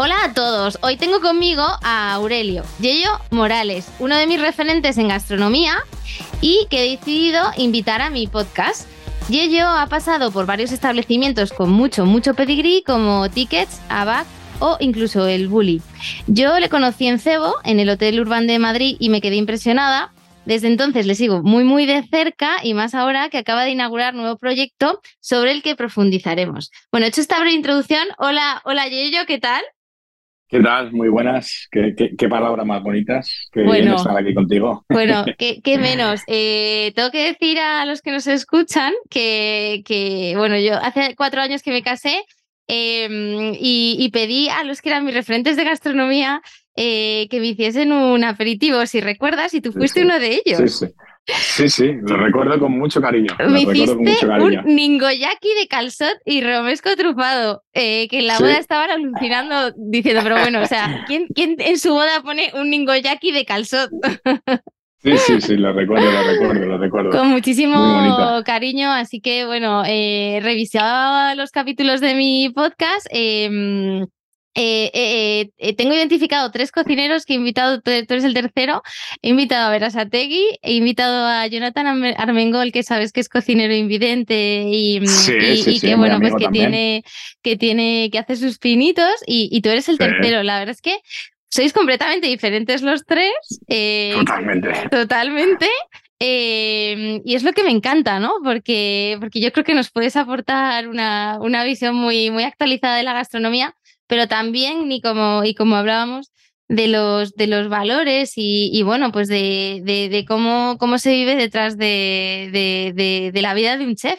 Hola a todos, hoy tengo conmigo a Aurelio Yello Morales, uno de mis referentes en gastronomía y que he decidido invitar a mi podcast. Yello ha pasado por varios establecimientos con mucho, mucho pedigrí como Tickets, Abac o incluso el Bully. Yo le conocí en Cebo, en el Hotel Urban de Madrid y me quedé impresionada desde entonces le sigo muy, muy de cerca y más ahora que acaba de inaugurar nuevo proyecto sobre el que profundizaremos. Bueno, hecho esta breve introducción, hola, hola Yello, ¿qué tal? ¿Qué tal? Muy buenas. Qué, palabras más bonitas. Qué bueno, estar aquí contigo. Bueno, qué, menos. Eh, tengo que decir a los que nos escuchan que, que, bueno, yo hace cuatro años que me casé em, y, pedí a los que eran mis referentes de gastronomía eh, que me hiciesen un aperitivo, si recuerdas, y tú fuiste uno de ellos. Sí, sí. Sí, sí, lo recuerdo con mucho cariño. Me hiciste un ningoyaki de calzot y romesco trufado, eh, que en la boda estaban alucinando diciendo, pero bueno, o sea, ¿quién, ¿quién, en su boda pone un ningoyaki de calzot? Sí, sí, sí, lo recuerdo, lo recuerdo, lo recuerdo. Con muchísimo cariño, así que bueno, eh, revisaba los capítulos de mi podcast. Eh, eh, eh, eh, tengo identificado tres cocineros que he invitado, tú eres el tercero. He invitado a Vera Sategui, he invitado a Jonathan Armengol, que sabes que es cocinero invidente y, mm, que bueno, pues que tiene, que tiene, que hace sus pinitos, y, tú eres el tercero. La verdad es que sois completamente diferentes los tres. totalmente. Totalmente. y es lo que me encanta, ¿no? Porque, porque yo creo que nos puedes aportar una, una visión muy, muy actualizada de la gastronomía pero también, y como, y como hablábamos, de los, de los valores y, bueno, pues de, de, cómo, cómo se vive detrás de, de, la vida de un chef.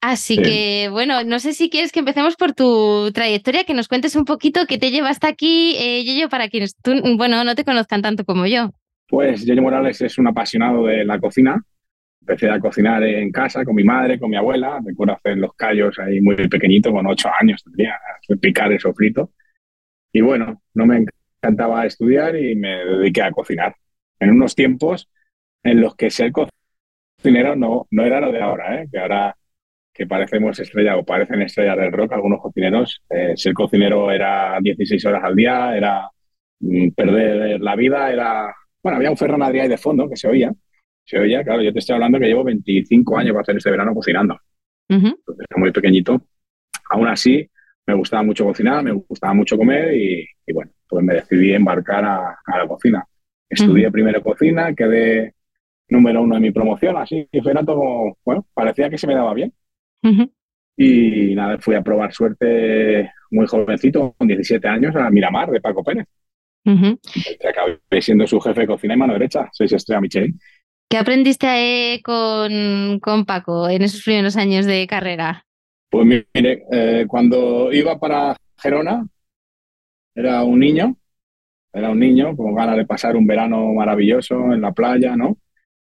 Así que, bueno, no sé si quieres que empecemos por tu trayectoria, que nos cuentes un poquito qué te lleva hasta aquí, eh, Yoyo, para quienes tú, bueno, no te conozcan tanto como yo. Pues Yoyo Morales es un apasionado de la cocina. Empecé a cocinar en casa con mi madre, con mi abuela. Recuerdo hacer los callos ahí muy pequeñito, con ocho años tendría, picar el sofrito. Y bueno, no me encantaba estudiar y me dediqué a cocinar. En unos tiempos en los que ser cocinero no, no era lo de ahora, ¿eh? que ahora que parecemos estrella o parecen estrellas del rock, algunos cocineros, eh, ser cocinero era 16 horas al día, era mm, perder la vida, era... Bueno, había un Ferran Adrià de fondo que se oía, se oía, claro, yo te estoy hablando que llevo 25 años para hacer este verano cocinando. muy pequeñito. Aún así, me gustaba mucho cocinar, me gustaba mucho comer y, bueno, pues me decidí embarcar a, la cocina. Estudié primero cocina, quedé número uno en mi promoción, así que fue todo, bueno, parecía que se me daba bien. Y nada, fui a probar suerte muy jovencito, con 17 años, a Miramar de Paco Pérez. Acabé siendo su jefe de cocina y mano derecha, seis estrellas Michelin. ¿Qué aprendiste eh, con, con, Paco en esos primeros años de carrera? Pues mire, eh, cuando iba para Gerona, era un niño, era un niño con ganas de pasar un verano maravilloso en la playa, ¿no?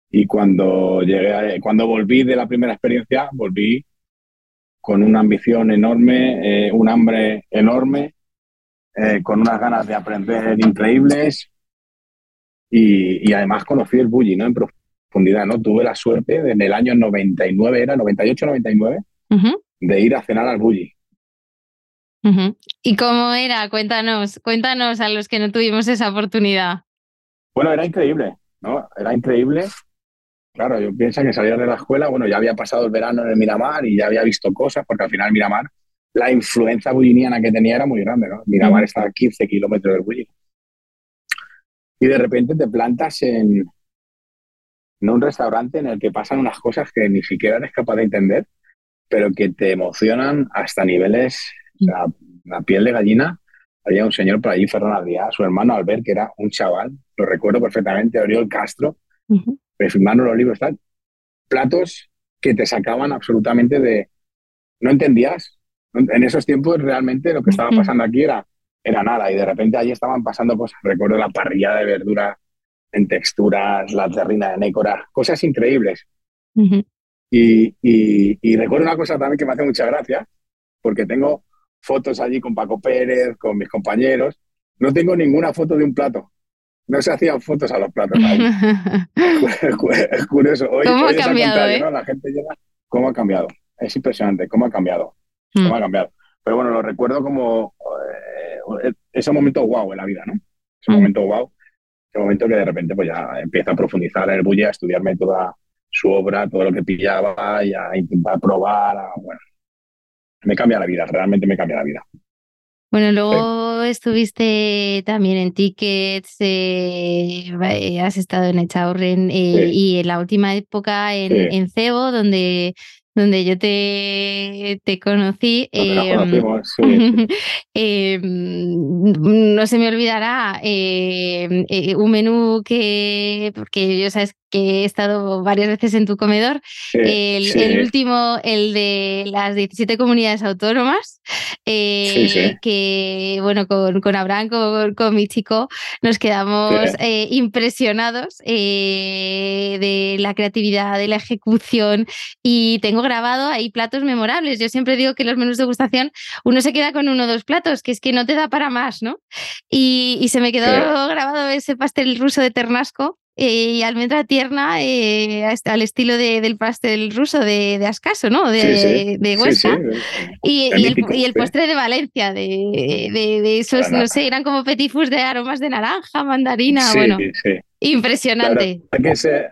Y cuando llegué, cuando volví de la primera experiencia, volví con una ambición enorme, eh, un hambre enorme, con unas ganas de aprender increíbles y, y, además conocí el bully, ¿no? En profundidad, ¿no? Tuve la suerte en el año 99, era 98, 99, de ir a cenar al Bulli. ¿Y cómo era? Cuéntanos, cuéntanos a los que no tuvimos esa oportunidad. Bueno, era increíble, ¿no? Era increíble. Claro, yo pienso que salía de la escuela, bueno, ya había pasado el verano en el Miramar y ya había visto cosas, porque al final Miramar, la influencia bulliniana que tenía era muy grande, ¿no? Miramar está a 15 kilómetros del Bulli. Y de repente te plantas en, no un restaurante en el que pasan unas cosas que ni siquiera eres capaz de entender, pero que te emocionan hasta niveles, la piel de gallina. Había un señor por allí, Ferran Adrià, su hermano Albert, que era un chaval, lo recuerdo perfectamente, Oriol Castro, uh firmando los libros, tal. Platos que te sacaban absolutamente de... No entendías. En esos tiempos realmente lo que estaba pasando aquí era era nada y de repente allí estaban pasando cosas. Recuerdo la parrilla de verduras en texturas, la terrina de nécora, cosas increíbles. y, y, recuerdo una cosa también que me hace mucha gracia, porque tengo fotos allí con Paco Pérez, con mis compañeros. No tengo ninguna foto de un plato. No se hacían fotos a los platos. es curioso. Hoy, ¿Cómo ha cambiado? Eh? La gente llega. ¿Cómo ha cambiado? Es impresionante. ¿Cómo ha cambiado? ¿Cómo hmm. ha cambiado? Pero bueno, lo recuerdo como eh, ese momento guau en la vida, ¿no? Ese hmm. momento guau. Ese momento que de repente pues ya empieza a profundizar en el bulle, a estudiarme toda su obra, todo lo que pillaba y a intentar probar. bueno, me cambia la vida, realmente me cambia la vida. Bueno, luego estuviste también en Tickets, eh, eh, has estado en Echaurren eh, y en la última época en, en Cebo, donde donde yo te, te conocí. Em, em, no se me olvidará em, un menú que, porque yo sabes que he estado varias veces en tu comedor. el, último, el de las 17 comunidades autónomas, eh, que bueno, con, con Abraham, con, mi chico, nos quedamos eh, impresionados eh, de la creatividad, de la ejecución y tengo grabado ahí platos memorables. Yo siempre digo que los menús de gustación uno se queda con uno o dos platos, que es que no te da para más, ¿no? Y, y se me quedó grabado ese pastel ruso de Ternasco eh, y almendra tierna eh, al estilo del pastel ruso de, de Ascaso, ¿no? De, de Huesca. y, el, postre de Valencia, de, esos, no sé, eran como petifus de aromas de naranja, mandarina, bueno. Impresionante. ese,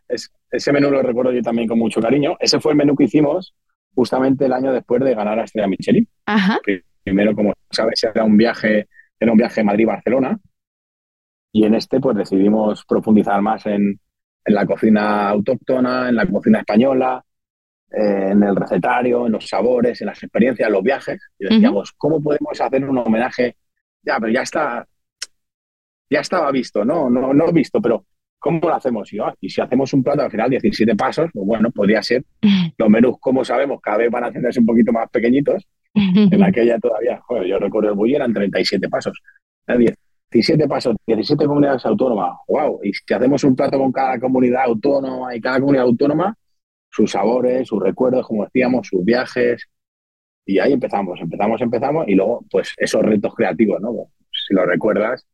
ese menú lo recuerdo yo también con mucho cariño. Ese fue el menú que hicimos justamente el año después de ganar a Estrella Michelin. Ajá. Primero, como sabes, era un viaje, era un viaje Madrid-Barcelona y en este, pues decidimos profundizar más en, la cocina autóctona, en la cocina española, eh, en el recetario, en los sabores, en las experiencias, en los viajes. Y decíamos, ¿cómo podemos hacer un homenaje? Ya, pero ya está, ya estaba visto, ¿no? No, no visto, pero ¿cómo lo hacemos? Y, ah, y si hacemos un plato al final 17 pasos, pues bueno, podría ser. Los menús, como sabemos, cada vez van a hacerse un poquito más pequeñitos. En aquella todavía, joder, yo recuerdo el bully eran 37 pasos. 10 17 pasos, 17 comunidades autónomas. ¡Wow! Y si hacemos un plato con cada comunidad autónoma y cada comunidad autónoma, sus sabores, sus recuerdos, como decíamos, sus viajes. Y ahí empezamos, empezamos, empezamos. Y luego, pues esos retos creativos, ¿no? Si lo recuerdas,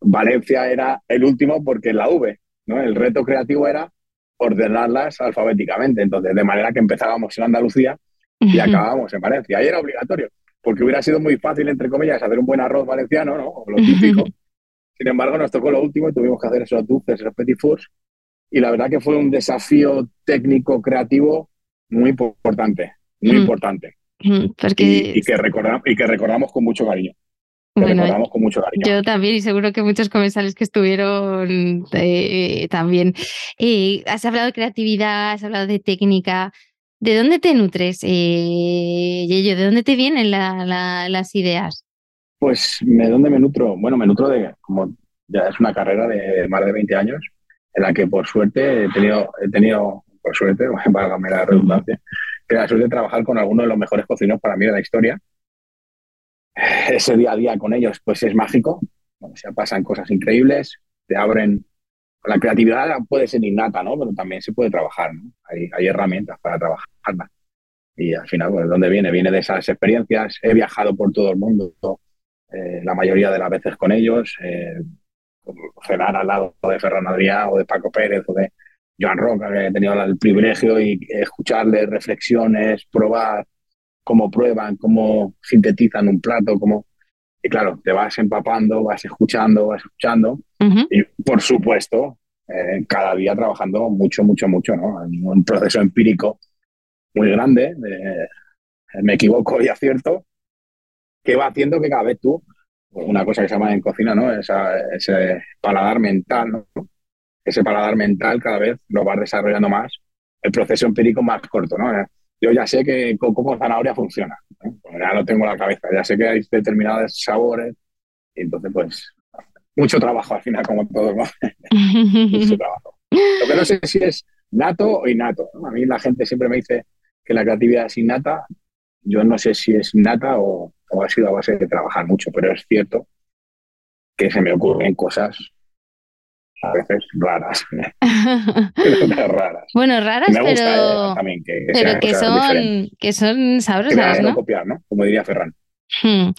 Valencia era el último porque la V, ¿no? El reto creativo era ordenarlas alfabéticamente. Entonces, de manera que empezábamos en Andalucía y acabábamos en Valencia. Ahí era obligatorio porque hubiera sido muy fácil, entre comillas, hacer un buen arroz valenciano, ¿no? O lo típico. Sin embargo, nos tocó lo último y tuvimos que hacer esos dulces, esos petit fours. Y la verdad que fue un desafío técnico, creativo muy importante, muy importante. Y, que recordamos, y que recordamos con mucho cariño. recordamos con mucho cariño. Yo también, y seguro que muchos comensales que estuvieron eh, también. Eh, has hablado de creatividad, has hablado de técnica. ¿De dónde te nutres, eh, ¿De dónde te vienen las ideas? Pues, ¿de dónde me nutro? Bueno, me nutro de, como ya es una carrera de más de 20 años, en la que por suerte he tenido, he tenido por suerte, válgame la redundancia, que la suerte de trabajar con algunos de los mejores cocineros para mí de la historia. Ese día a día con ellos, pues es mágico. O pasan cosas increíbles, te abren la creatividad puede ser innata, ¿no? Pero también se puede trabajar. Hay, herramientas para trabajarla. Y al final, pues, ¿de dónde viene? Viene de esas experiencias. He viajado por todo el mundo, eh, la mayoría de las veces con ellos, eh, cenar al lado de Ferran Adrià o de Paco Pérez o de Joan Roca, que he tenido el privilegio y escucharles reflexiones, probar cómo prueban, cómo sintetizan un plato, cómo... Y claro, te vas empapando, vas escuchando, vas escuchando. Y por supuesto, eh, cada día trabajando mucho, mucho, mucho, ¿no? un proceso empírico muy grande, me equivoco y acierto, que va haciendo que cada vez tú, una cosa que se llama en cocina, ¿no? ese paladar mental, ¿no? Ese paladar mental cada vez lo vas desarrollando más, el proceso empírico más corto, ¿no? yo ya sé que coco con zanahoria funciona. Ya lo tengo en la cabeza, ya sé que hay determinados sabores. Y entonces, pues, mucho trabajo al final, como todo, ¿no? mucho trabajo. Lo que no sé si es nato o innato. A mí la gente siempre me dice que la creatividad es innata. Yo no sé si es innata o, o ha sido a base de trabajar mucho, pero es cierto que se me ocurren cosas a veces raras. raras. Bueno, raras, Me gusta, pero, eh, también que, pero son, que sabrosas, ¿no? copiar, ¿no? Como diría Ferran. Hmm.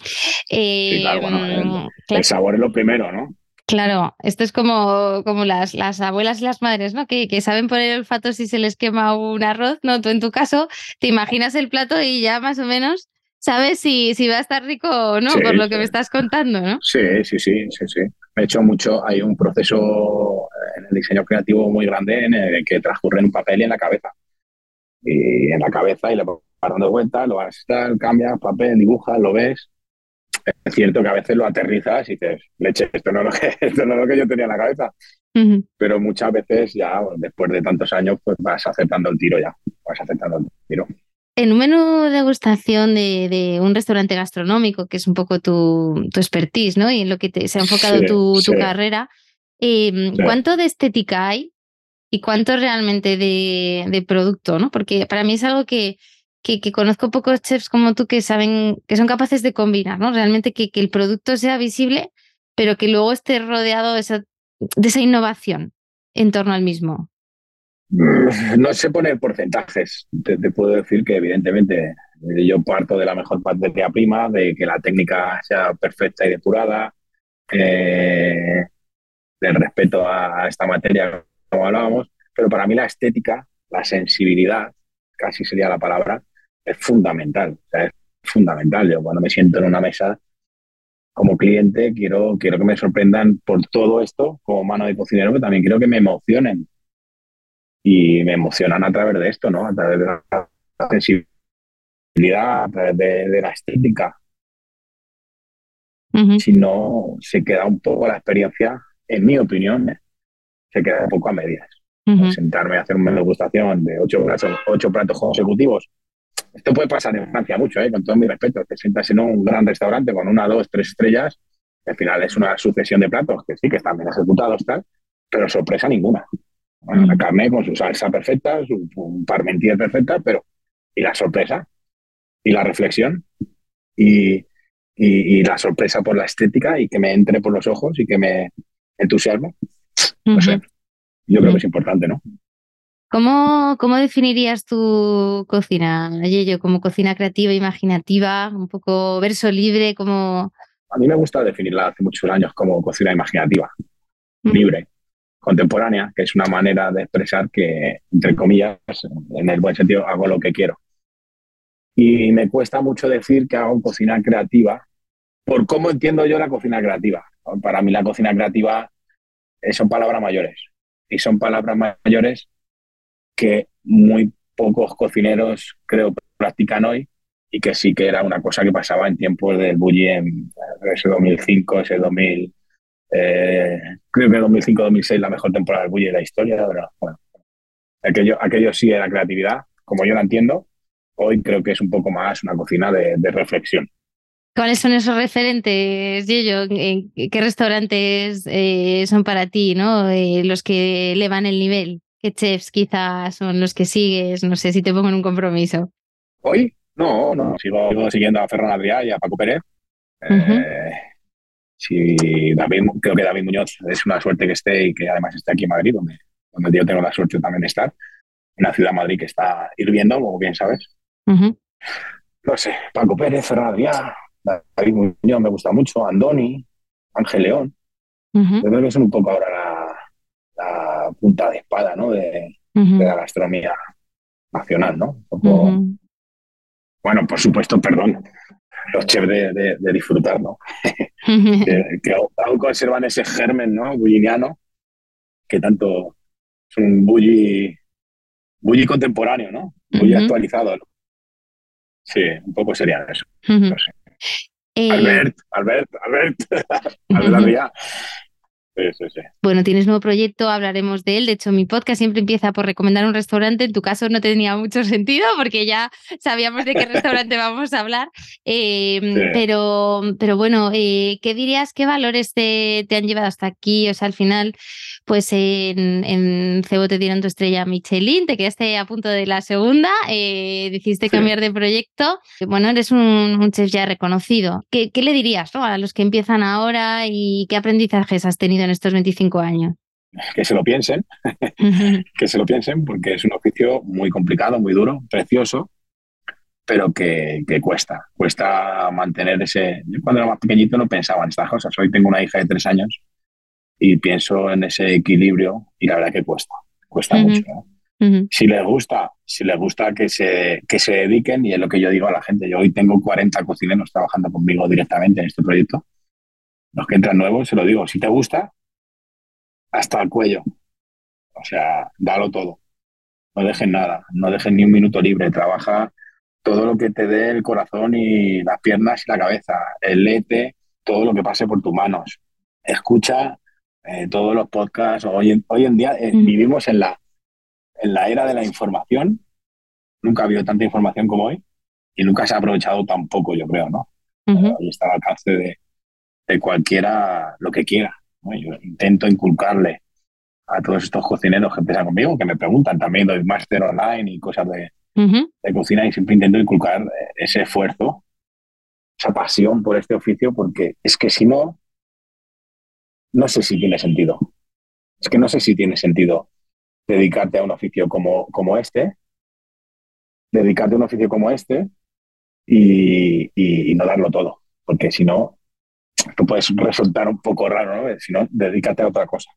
Eh, claro, bueno, El sabor es lo primero, ¿no? Claro, esto es como, como las, las abuelas y las madres, ¿no? Que, que saben por el olfato si se les quema un arroz, ¿no? Tú en tu caso te imaginas el plato y ya más o menos sabes si, si va a estar rico o no, Sí, por lo que sí. me estás contando, ¿no? Sí, sí, sí, sí, sí. Me he hecho mucho, hay un proceso en el diseño creativo muy grande en el que transcurre en un papel y en la cabeza. Y en la cabeza y le vas dando vueltas, lo vas a estar, cambias papel, dibujas, lo ves. Es cierto que a veces lo aterrizas y dices, leche, esto no es lo que, esto no es lo que yo tenía en la cabeza. Pero muchas veces ya, después de tantos años, pues vas aceptando el tiro ya, vas aceptando el tiro. En un menú de degustación de, de un restaurante gastronómico, que es un poco tu, tu expertise, ¿no? Y en lo que te- se ha enfocado Sí, tu, tu sí. carrera, eh, Sí. ¿cuánto de estética hay y cuánto realmente de, de producto, ¿no? Porque para mí es algo que, que, que conozco pocos chefs como tú que saben, que son capaces de combinar, ¿no? Realmente que, que el producto sea visible, pero que luego esté rodeado de esa, de esa innovación en torno al mismo. Mm, No sé poner porcentajes. Te, puedo decir que, evidentemente, yo parto de la mejor materia prima, de que la técnica sea perfecta y depurada, eh, del respeto a esta materia, como hablábamos, pero para mí la estética, la sensibilidad, casi sería la palabra, es fundamental. Es fundamental. Yo cuando me siento en una mesa como cliente, quiero, quiero que me sorprendan por todo esto como mano de cocinero, pero también quiero que me emocionen y me emocionan a través de esto, ¿no? A través de la sensibilidad, a través de, de la estética. Ujú, Si no, se queda un poco la experiencia, en mi opinión, ¿eh? se queda un poco a medias. ujú, Sentarme a hacer una degustación de ocho platos, ocho platos consecutivos. Esto puede pasar en Francia mucho, ¿eh? con todo mi respeto. Te sientas en un gran restaurante con una, dos, tres estrellas. Al final es una sucesión de platos que sí que están bien ejecutados, tal, pero sorpresa ninguna. Bueno, Mm. La carne con su salsa perfecta, su, su parmentier perfecta, pero ¿y la sorpresa? ¿Y la reflexión? ¿Y, y, y la sorpresa por la estética y que me entre por los ojos y que me entusiasme? No sé. Yo creo Mm. que es importante, ¿no? ¿Cómo, cómo definirías tu cocina, Yello? ¿Como cocina creativa, imaginativa, un poco verso libre, como... A mí me gusta definirla hace muchos años como cocina imaginativa, Mm. libre, contemporánea, que es una manera de expresar que, entre comillas, en el buen sentido, hago lo que quiero. Y me cuesta mucho decir que hago cocina creativa por cómo entiendo yo la cocina creativa. Para mí la cocina creativa eh, son palabras mayores. Y son palabras mayores que muy pocos cocineros creo practican hoy y que sí que era una cosa que pasaba en tiempos del bully en ese 2005, ese 2000, eh, creo que 2005-2006 la mejor temporada del bully de la historia, pero bueno, aquello, aquello sí era creatividad, como yo la entiendo, hoy creo que es un poco más una cocina de, de reflexión. ¿Cuáles son esos referentes, Yello? ¿En ¿Qué restaurantes eh, son para ti, ¿no? Eh, los que elevan el nivel. ¿Qué chefs quizás son los que sigues? No sé si te pongo en un compromiso. Hoy, no, no, sigo, sigo siguiendo a Ferran Adrià y a Paco Pérez. Eh, sí, David, creo que David Muñoz es una suerte que esté y que además esté aquí en Madrid, donde, donde yo tengo la suerte también de estar. Una ciudad Madrid que está hirviendo, como bien sabes. No sé, Paco Pérez, Ferran Adrià, David Muñoz me gusta mucho, Andoni, Ángel León. ujú, Yo creo que son un poco ahora la, la punta de espada ¿no? de, de la gastronomía nacional, ¿no? Un poco-. Bueno, por supuesto, perdón, los chefs de, de- de disfrutar, ¿no? Que, que aún conservan ese germen, ¿no? Bulliniano, que tanto es un bully, bully contemporáneo, ¿no? Bully Ujú. actualizado, ¿no? Sí, un poco sería eso. Ujú. No sé. Eh, Albert, Albert, Albert, Albert ujú. Adrià. Sí, sí, sí. Bueno, tienes nuevo proyecto, hablaremos de él. De hecho, mi podcast siempre empieza por recomendar un restaurante. En tu caso no tenía mucho sentido porque ya sabíamos de qué restaurante vamos a hablar. Eh, pero, pero bueno, eh, ¿qué dirías? ¿Qué valores te, te, han llevado hasta aquí? O sea, al final, pues en, en Cebo te dieron tu estrella Michelin, te quedaste a punto de la segunda, eh, decidiste cambiar de proyecto. Bueno, eres un, un chef ya reconocido. ¿Qué, qué le dirías ¿no? a los que empiezan ahora y qué aprendizajes has tenido? En estos 25 años? Que se lo piensen, que se lo piensen, porque es un oficio muy complicado, muy duro, precioso, pero que, que, cuesta. Cuesta mantener ese. Yo cuando era más pequeñito no pensaba en estas cosas. Hoy tengo una hija de tres años y pienso en ese equilibrio y la verdad que cuesta. Cuesta mucho. Si les gusta, si les gusta que se, que se dediquen, y es lo que yo digo a la gente, yo hoy tengo 40 cocineros trabajando conmigo directamente en este proyecto. Los que entran nuevos, se lo digo, si te gusta, hasta el cuello. O sea, dalo todo. No dejes nada, no dejes ni un minuto libre. Trabaja todo lo que te dé el corazón y las piernas y la cabeza. El lete, todo lo que pase por tus manos. Escucha eh, todos los podcasts. Hoy en, hoy en día eh, mm. vivimos en la, en la era de la información. Nunca ha habido tanta información como hoy y nunca se ha aprovechado tampoco, yo creo, ¿no? Hoy está al alcance de, de cualquiera lo que quiera. Yo intento inculcarle a todos estos cocineros que empiezan conmigo, que me preguntan también, doy máster online y cosas de, de cocina y siempre intento inculcar eh, ese esfuerzo, esa pasión por este oficio, porque es que si no, no sé si tiene sentido. Es que no sé si tiene sentido dedicarte a un oficio como, como este, dedicarte a un oficio como este y, y no darlo todo, porque si no, esto puede resultar un poco raro, ¿no? Si no, dedícate a otra cosa.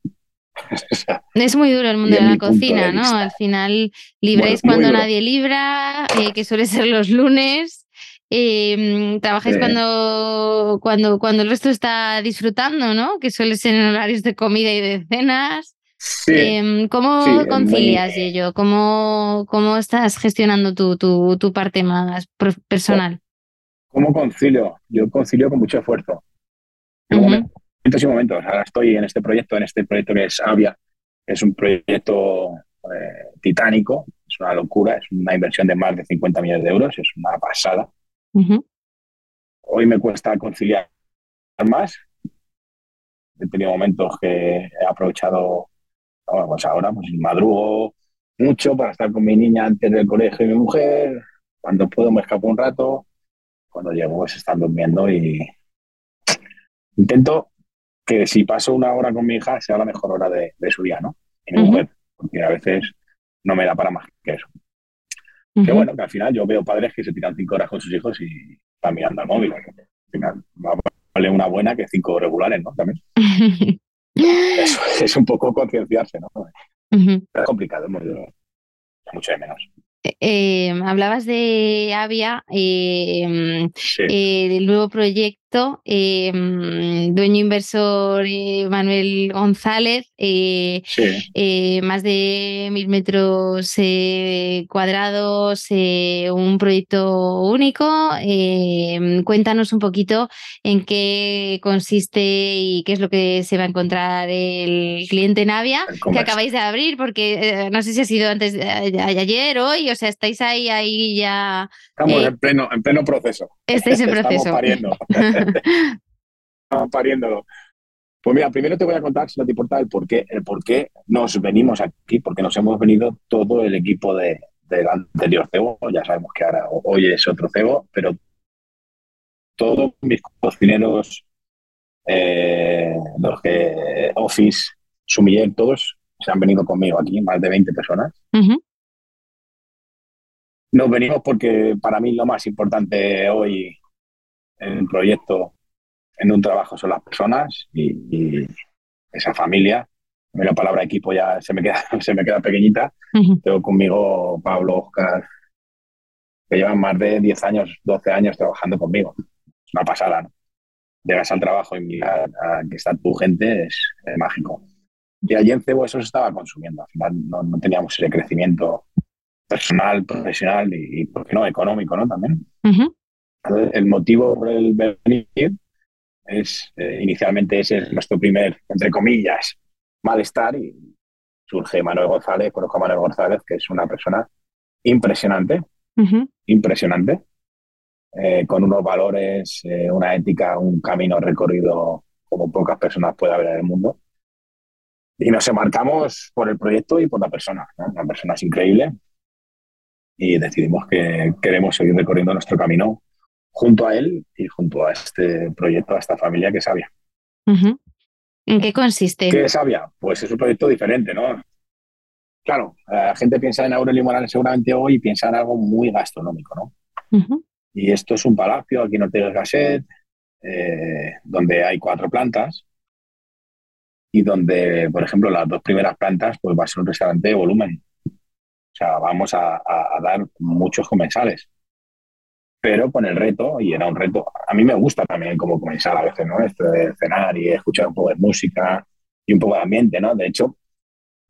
es muy duro el mundo de la cocina, ¿no? Al final libráis cuando nadie libra, eh, que suele ser los lunes. Eh, trabajáis cuando, cuando, cuando el resto está disfrutando, ¿no? Que suele ser en horarios de comida y de cenas. Em, ¿Cómo concilias ello? ¿Cómo, ¿Cómo estás gestionando tu, tu, tu parte más personal? ¿Cómo concilio? Yo concilio con mucho esfuerzo momentos y momentos. Ahora estoy en este proyecto, en este proyecto que es Avia, es un proyecto eh, titánico, es una locura, es una inversión de más de 50 millones de euros, es una pasada. Hoy me cuesta conciliar más. He tenido momentos que he aprovechado, pues ahora pues madrugo mucho para estar con mi niña antes del colegio y mi mujer. Cuando puedo me escapo un rato. Cuando llego pues están durmiendo y, intento que si paso una hora con mi hija sea la mejor hora de, su día, ¿no? Y mi mujer, porque a veces no me da para más que eso. Que bueno, que al final yo veo padres que se tiran cinco horas con sus hijos y están mirando al móvil. Al final vale una buena que cinco regulares, ¿no? También. eso es un poco concienciarse, ¿no? Es complicado, mucho de menos. Eh, hablabas de Avia, eh, eh, del nuevo proyecto eh, mm, dueño inversor eh, Manuel González, eh, más de mil metros cuadrados, un proyecto único. cuéntanos un poquito en qué consiste y qué es lo que se va a encontrar el cliente Navia que acabáis de abrir, porque no sé si ha sido antes de ayer, hoy, o sea, estáis ahí, ahí ya. Estamos en, pleno, en pleno proceso. Estáis en proceso. pariéndolo. Pues mira, primero te voy a contar, si no te importa, el por qué, el por qué nos venimos aquí, porque nos hemos venido todo el equipo de, del anterior cebo. Ya sabemos que ahora hoy es otro cebo, pero todos mis cocineros, eh, los que Office, Sumiller, todos se han venido conmigo aquí, más de 20 personas. Nos venimos porque para mí lo más importante hoy en el proyecto en un trabajo son las personas y, esa familia. La palabra equipo ya se me queda, se me queda pequeñita. Tengo conmigo Pablo, Oscar, que llevan más de 10 años, 12 años trabajando conmigo. Es una pasada, ¿no? Llegas al trabajo y mirar a que está tu gente es, mágico. Y allí en Cebo eso se estaba consumiendo. Al final no, teníamos ese crecimiento personal, profesional y, ¿por qué no?, económico, ¿no? También. El motivo por el venir es, eh, inicialmente ese es nuestro primer, entre comillas, malestar y surge Manuel González, conozco a Manuel González, que es una persona impresionante, impresionante, eh, con unos valores, eh, una ética, un camino recorrido como pocas personas puede haber en el mundo. Y nos enmarcamos por el proyecto y por la persona. La persona es increíble y decidimos que queremos seguir recorriendo nuestro camino junto a él y junto a este proyecto, a esta familia que es Sabia. ¿En qué consiste? ¿Qué es Sabia? Pues es un proyecto diferente, ¿no? Claro, la gente piensa en Aurelio Morales seguramente hoy y piensa en algo muy gastronómico, ¿no? Y esto es un palacio aquí en Ortega Gasset, eh, donde hay cuatro plantas y donde, por ejemplo, las dos primeras plantas pues va a ser un restaurante de volumen. Sea, vamos a dar muchos comensales pero con el reto, y era un reto, a mí me gusta también como comenzar a veces, ¿no? Esto de cenar y escuchar un poco de música y un poco de ambiente, ¿no? De hecho,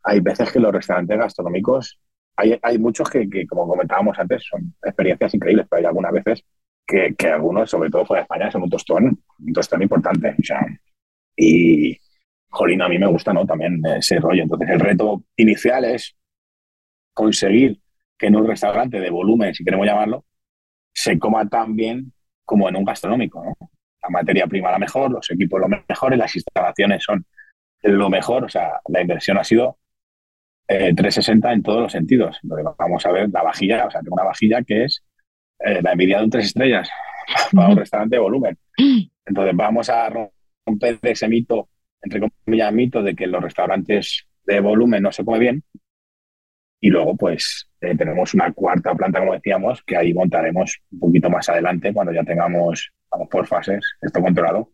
hay veces que los restaurantes gastronómicos, hay, hay muchos que, que, como comentábamos antes, son experiencias increíbles, pero hay algunas veces que, que algunos, sobre todo fuera de España, son un tostón, un tostón importante. O sea, y, jolín, a mí me gusta, ¿no? También ese rollo. Entonces, el reto inicial es conseguir que en un restaurante de volumen, si queremos llamarlo, se coma tan bien como en un gastronómico. La materia prima la mejor, los equipos lo mejor y las instalaciones son lo mejor. O sea, la inversión ha sido 360 eh, en todos los sentidos. vamos a ver la vajilla, o sea, tengo una vajilla que es eh, la envidia de un tres estrellas para un restaurante de volumen. Entonces vamos a romper ese mito, entre comillas, mito de que los restaurantes de volumen no se come bien. Y luego, pues, eh, tenemos una cuarta planta, como decíamos, que ahí montaremos un poquito más adelante, cuando ya tengamos, vamos por fases, esto controlado.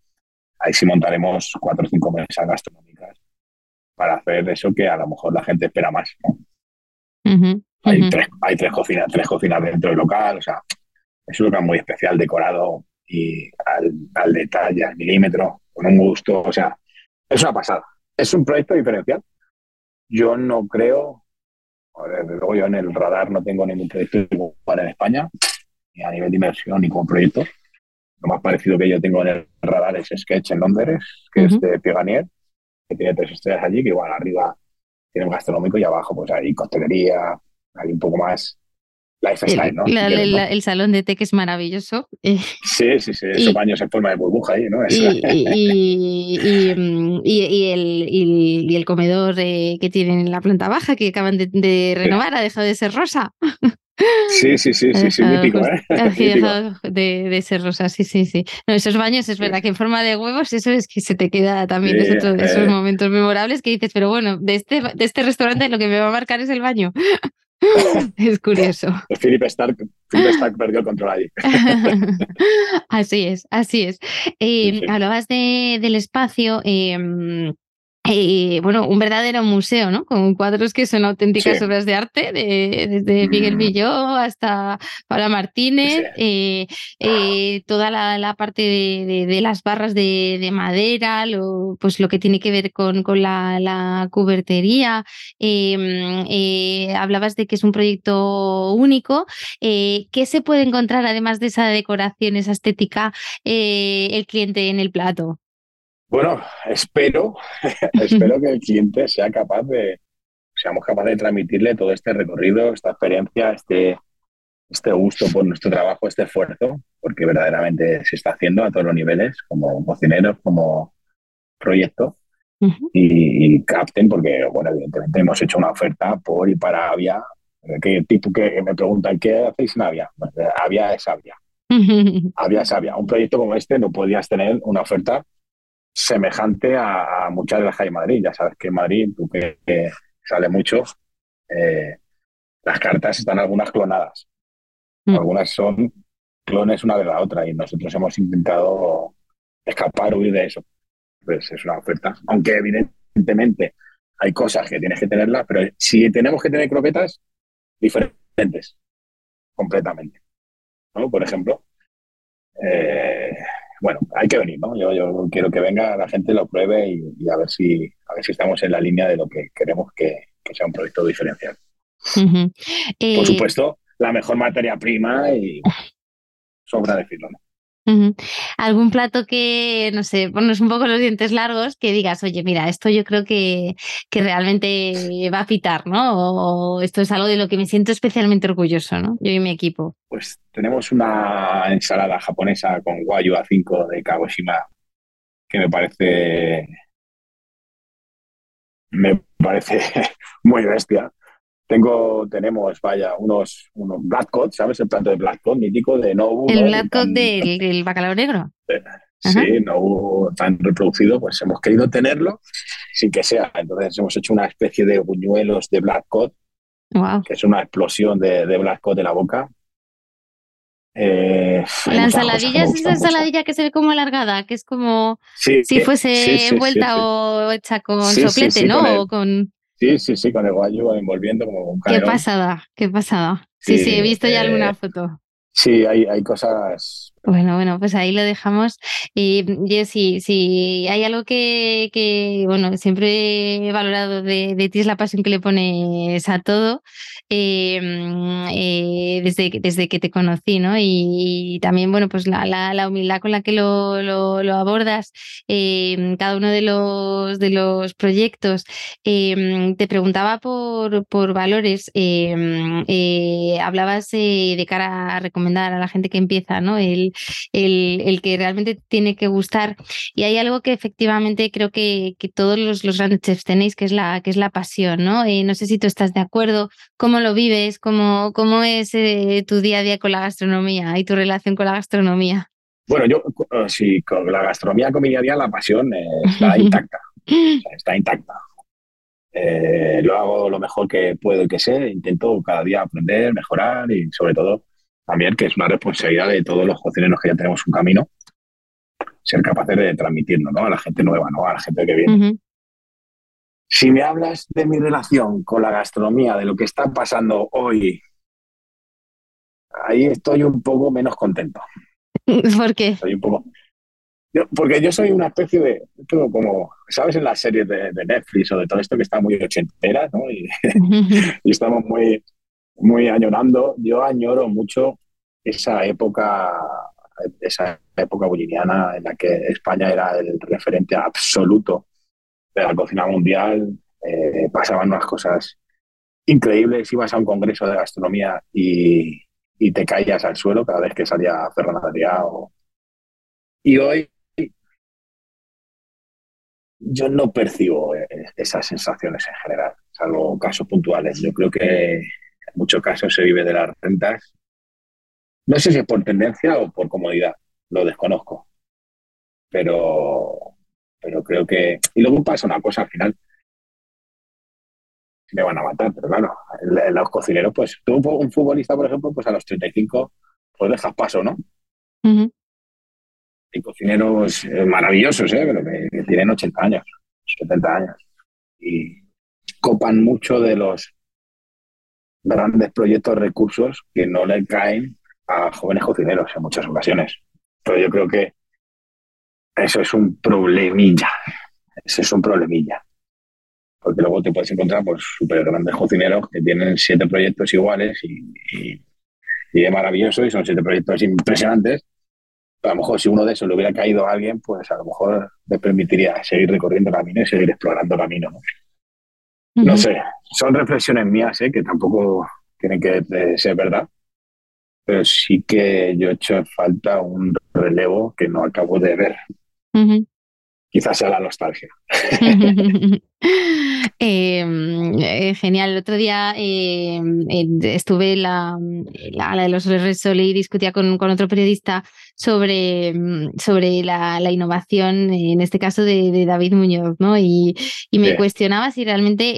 Ahí sí montaremos cuatro o cinco mesas gastronómicas para hacer eso que a lo mejor la gente espera más. hay, tres, hay tres, cocinas, tres cocinas dentro del local, o sea, es un local muy especial, decorado y al, al detalle, al milímetro, con un gusto, o sea, es una pasada. Es un proyecto diferencial. Yo no creo luego yo en el radar no tengo ningún proyecto igual en España, ni a nivel de inversión ni como proyecto. Lo más parecido que yo tengo en el radar es Sketch en Londres, que es de Pieganier, que tiene tres estrellas allí, que igual arriba tiene un gastronómico y abajo pues hay costelería, hay un poco más lifestyle, ¿no? el salón de té que es maravilloso. Sí, sí, sí, esos baños en forma de burbuja ahí, ¿no? Y, y, el, y, el, comedor que tienen en la planta baja que acaban de, renovar ha dejado de ser rosa. Sí, sí, sí, sí, sí, mítico, ¿eh? Ha dejado de, de, ser rosa, sí, sí, sí. No, esos baños es verdad que en forma de huevos, eso es que se te queda también, es otro de esos eh. momentos memorables que dices, pero bueno, de este, de este restaurante lo que me va a marcar es el baño. es curioso. Philip Stark, Philip Stark perdió el control ahí. así es, así es. Eh, hablabas de, del espacio. Eh, eh, bueno, un verdadero museo, ¿no? Con cuadros que son auténticas obras de arte, desde Miguel. Villó hasta Paula Martínez, eh, eh, toda la, parte de, las barras de, madera, lo, pues lo que tiene que ver con, con la, cubertería. Em, hablabas de que es un proyecto único. ¿Qué se puede encontrar además de esa decoración, esa estética, el cliente en el plato? Bueno, espero, espero que el cliente sea capaz de, seamos capaces de transmitirle todo este recorrido, esta experiencia, este, este gusto por nuestro trabajo, este esfuerzo, porque verdaderamente se está haciendo a todos los niveles, como cocineros, como proyecto, y, capten, porque, bueno, evidentemente hemos hecho una oferta por y para Avia, que tipo que me preguntan, ¿qué hacéis en Avia? Pues, Avia es Avia. Avia es Avia. Un proyecto como este no podías tener una oferta semejante a, muchas de las que hay en Madrid. Ya sabes que en Madrid, tú que, sale mucho, eh, las cartas están algunas clonadas. Mm. Algunas son clones una de la otra y nosotros hemos intentado escapar, huir de eso. Pues es una oferta. Aunque evidentemente hay cosas que tienes que tenerlas, pero si tenemos que tener croquetas, diferentes, completamente. ¿no? Por ejemplo, eh, bueno, hay que venir, ¿no? Yo, yo quiero que venga la gente, lo pruebe y, a ver si a ver si estamos en la línea de lo que queremos que, sea un proyecto diferencial. Por eh, supuesto, la mejor materia prima y sobra decirlo, ¿no? ¿Algún plato que, no sé, pones un poco los dientes largos, que digas, oye, mira, esto yo creo que, que realmente va a pitar, ¿no? O, esto es algo de lo que me siento especialmente orgulloso, ¿no? Yo y mi equipo. Pues tenemos una ensalada japonesa con guayu A5 de Kagoshima que me parece me parece muy bestia. Tengo, tenemos, vaya, unos, unos black cod, ¿sabes? El plato de black cod mítico de Nobu. El black cod del, bacalao negro. sí, Nobu tan reproducido, pues hemos querido tenerlo sin que sea. Entonces hemos hecho una especie de buñuelos de black cod, que es una explosión de, de black cod de la boca. Eh, la ensaladilla es esa ensaladilla que se ve como alargada, que es como si fuese envuelta o hecha con soplete, ¿no? o con... Sí, sí, sí, con el guayo envolviendo como un Qué pasada, qué pasada. Sí, sí, he visto ya alguna eh, foto. Sí, hay, hay cosas. Bueno, bueno, pues ahí lo dejamos. Y yo sí, sí, hay algo que, que, bueno, siempre he valorado de, ti es la pasión que le pones a todo. Em, eh, desde, que te conocí, ¿no? Y, también, bueno, pues la, la, humildad con la que lo, lo, abordas, eh, cada uno de los, de los proyectos. Em, te preguntaba por, por valores, eh, hablabas de cara a recomendar a la gente que empieza, ¿no? El, el, el, que realmente tiene que gustar. Y hay algo que efectivamente creo que, que todos los, los, grandes chefs tenéis, que es la, que es la pasión, ¿no? no sé si tú estás de acuerdo, ¿cómo lo vives? ¿Cómo, cómo es eh, tu día a día con la gastronomía y tu relación con la gastronomía? Bueno, yo eh, sí, con la gastronomía, con mi día a día, la pasión eh, está intacta. está intacta. lo hago lo mejor que puedo y que sé. Intento cada día aprender, mejorar y sobre todo también que es una responsabilidad de todos los cocineros que ya tenemos un camino, ser capaces de transmitirlo ¿no? a la gente nueva, ¿no? a la gente que viene. Si me hablas de mi relación con la gastronomía, de lo que está pasando hoy, ahí estoy un poco menos contento. ¿Por qué? un poco. porque yo soy una especie de. como, ¿sabes? En las series de, Netflix o de todo esto que está muy ochentera, ¿no? Y, y, estamos muy, muy añorando. Yo añoro mucho esa época, esa época bolivariana en la que España era el referente absoluto de la cocina mundial, eh, pasaban unas cosas increíbles, ibas a un congreso de gastronomía y, te caías al suelo cada vez que salía Ferran Adrià. Y hoy yo no percibo eh, esas sensaciones en general, salvo casos puntuales. Yo creo que en muchos casos se vive de las rentas. No sé si es por tendencia o por comodidad, lo desconozco. Pero pero creo que... Y luego pasa una cosa al final. Me van a matar, pero claro, los cocineros, pues tú un futbolista, por ejemplo, pues a los 35, pues dejas paso, ¿no? Hay cocineros eh, maravillosos, ¿eh? Pero que, tienen 80 años, 70 años. Y copan mucho de los grandes proyectos, recursos que no le caen a jóvenes cocineros en muchas ocasiones. Pero yo creo que eso es un problemilla. Eso es un problemilla. Porque luego te puedes encontrar pues, súper grandes cocineros que tienen siete proyectos iguales y, y, es maravilloso y son siete proyectos impresionantes. A lo mejor si uno de esos le hubiera caído a alguien, pues a lo mejor le permitiría seguir recorriendo camino y seguir explorando camino. No, sé, son reflexiones mías, ¿eh? que tampoco tienen que ser verdad, pero sí que yo he hecho falta un relevo que no acabo de ver. Quizás sea la nostalgia. Em, eh, genial. El otro día em, estuve en la, la, de los Resol y discutía con, con, otro periodista sobre, em, sobre la, la, innovación, en este caso de, David Muñoz, ¿no? Y, y me cuestionaba si realmente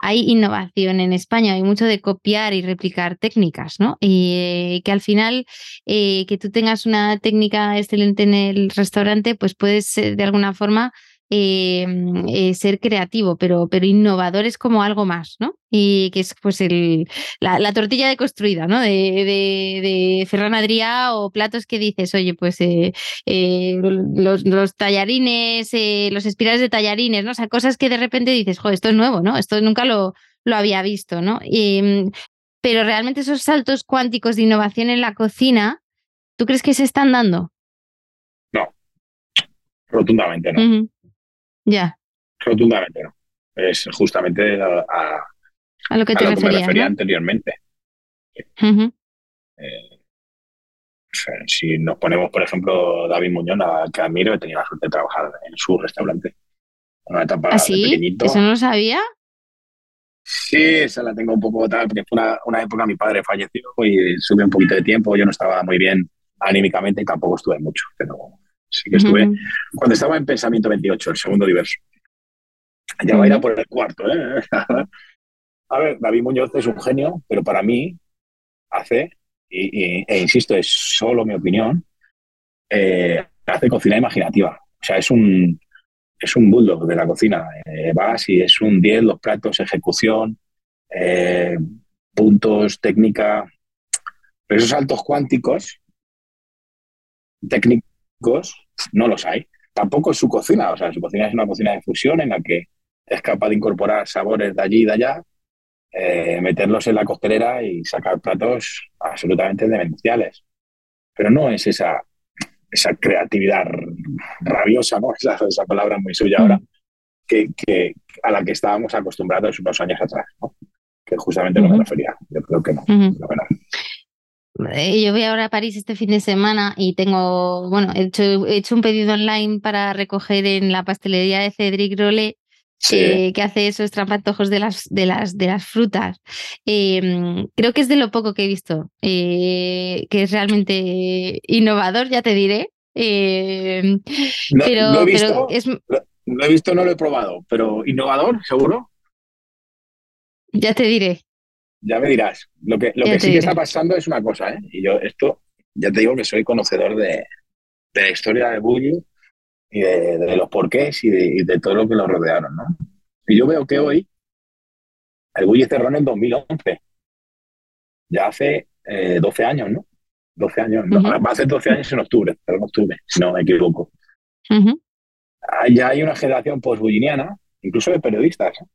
hay innovación en España, hay mucho de copiar y replicar técnicas, ¿no? Y eh, que al final eh, que tú tengas una técnica excelente en el restaurante, pues puedes de alguna forma Em, eh, ser creativo, pero, pero innovador es como algo más, ¿no? Y que es pues el, la, tortilla deconstruida, ¿no? De, de, de Ferran Adrià o platos que dices, oye, pues eh, eh, los, los, tallarines, los espirales de tallarines, ¿no? O sea, cosas que de repente dices, joder, esto es nuevo, ¿no? Esto nunca lo, lo había visto, ¿no? Y, pero realmente esos saltos cuánticos de innovación en la cocina ¿Tú crees que se están dando? No, rotundamente no. Ya. Rotundamente no. Es justamente a, a, lo que te refería, me refería anteriormente. Eh, si nos ponemos, por ejemplo, David Muñoz, que admiro, he tenido la suerte de trabajar en su restaurante. Una etapa ¿Ah, sí? ¿Eso no lo sabía? Sí, esa la tengo un poco tal, porque fue una, época mi padre falleció y sube un poquito de tiempo, yo no estaba muy bien anímicamente y tampoco estuve mucho, pero sí que estuve cuando estaba en Pensamiento 28, el segundo diverso. Ya va a ir a por el cuarto, ¿eh? a ver, David Muñoz es un genio, pero para mí hace, y, e insisto, es solo mi opinión, eh, hace cocina imaginativa. O sea, es un, es un bulldog de la cocina. Eh, vas y es un 10, los platos, ejecución, eh, puntos, técnica. Pero esos saltos cuánticos, técnicos, no los hay. Tampoco es su cocina. O sea, su cocina es una cocina de fusión en la que es capaz de incorporar sabores de allí y de allá, eh, meterlos en la costelera y sacar platos absolutamente demenciales. Pero no es esa esa creatividad rabiosa, ¿no? Esa, esa palabra muy suya ahora, que, que, a la que estábamos acostumbrados unos años atrás, ¿no? Que justamente no me refería. Yo creo que no. Eh, yo voy ahora a París este fin de semana y tengo, bueno, he hecho, he hecho un pedido online para recoger en la pastelería de Cedric Rollet que hace esos trapantojos de las, de las, de las frutas. Em, creo que es de lo poco que he visto, eh, que es realmente innovador, ya te diré. Em, no, pero, lo he visto, es... lo, he visto, no lo he probado, pero innovador, seguro. Ya te diré. Ya me dirás. Lo que, lo que sí que está pasando es una cosa, ¿eh? Y yo esto, ya te digo que soy conocedor de, de la historia de Bully y de, los porqués y de, de, todo lo que lo rodearon, ¿no? Y yo veo que hoy el Bulli cerró en el 2011, ya hace 12 eh, años, ¿no? 12 años, no, va a ser 12 años en octubre, pero en octubre, si no me equivoco. Ya hay una generación postbulliniana, incluso de periodistas, ¿eh?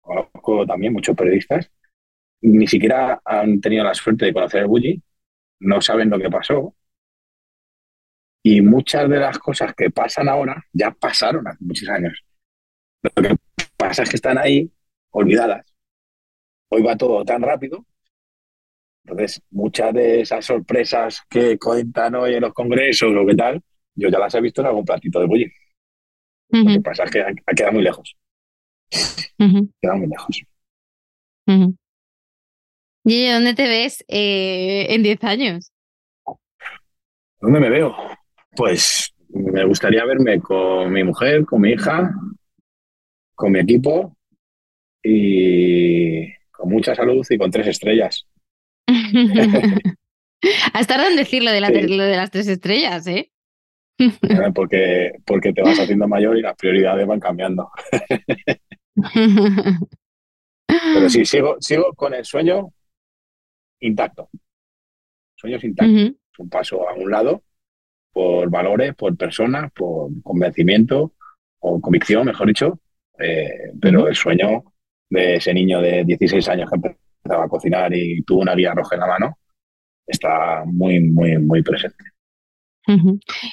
conozco también muchos periodistas, ni siquiera han tenido la suerte de conocer el Bulli, no saben lo que pasó, y muchas de las cosas que pasan ahora ya pasaron hace muchos años. Lo que pasa es que están ahí olvidadas. Hoy va todo tan rápido. Entonces, muchas de esas sorpresas que cuentan hoy en los congresos o qué tal, yo ya las he visto en algún platito de bullying. Lo que pasa es que ha, quedado muy lejos. Ha quedado muy lejos. ¿Y dónde te ves eh, en 10 años? ¿Dónde me veo? Pues me gustaría verme con mi mujer, con mi hija, con mi equipo y con mucha salud y con tres estrellas. Has tardado en decir lo de, de las tres estrellas, ¿eh? porque, porque te vas haciendo mayor y las prioridades van cambiando. Pero sí, sigo, sigo con el sueño intacto. Sueños intactos. Un paso a un lado por valores, por personas, por convencimiento o convicción, mejor dicho. Eh, pero el sueño de ese niño de 16 años que empezaba a cocinar y tuvo una guía roja en la mano está muy, muy, muy presente.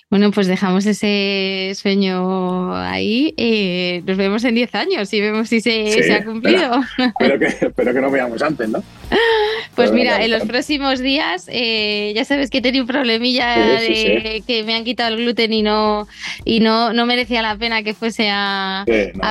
Bueno, pues dejamos ese sueño ahí. Eh, nos vemos en 10 años y vemos si se, ha cumplido. Espero, que, espero que no veamos antes, ¿no? Pues mira, en los próximos días, eh, ya sabes que he tenido un problemilla de que me han quitado el gluten y no y no, no merecía la pena que fuese a,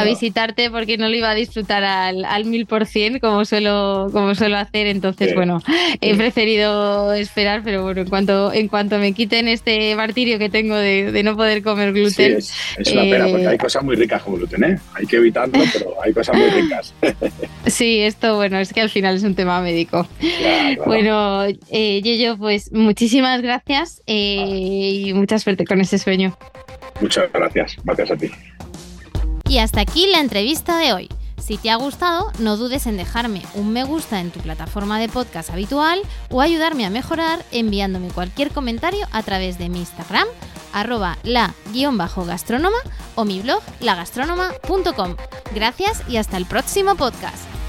visitarte porque no lo iba a disfrutar al mil por cien como suelo, como suelo hacer. Entonces, bueno, he preferido esperar, pero bueno, en cuanto, en cuanto me quiten este martirio que tengo de, no poder comer gluten. es, una pena porque hay eh, cosas muy ricas con gluten, ¿eh? Hay que evitarlo, pero hay cosas muy ricas. sí, esto, bueno, es que al final es un tema médico. Bueno, eh, Yeyo, pues muchísimas gracias eh, y mucha suerte con ese sueño. Muchas gracias, gracias a ti. Y hasta aquí la entrevista de hoy. Si te ha gustado, no dudes en dejarme un me gusta en tu plataforma de podcast habitual o ayudarme a mejorar enviándome cualquier comentario a través de mi Instagram, arroba la-gastrónoma o mi blog lagastronoma.com. Gracias y hasta el próximo podcast.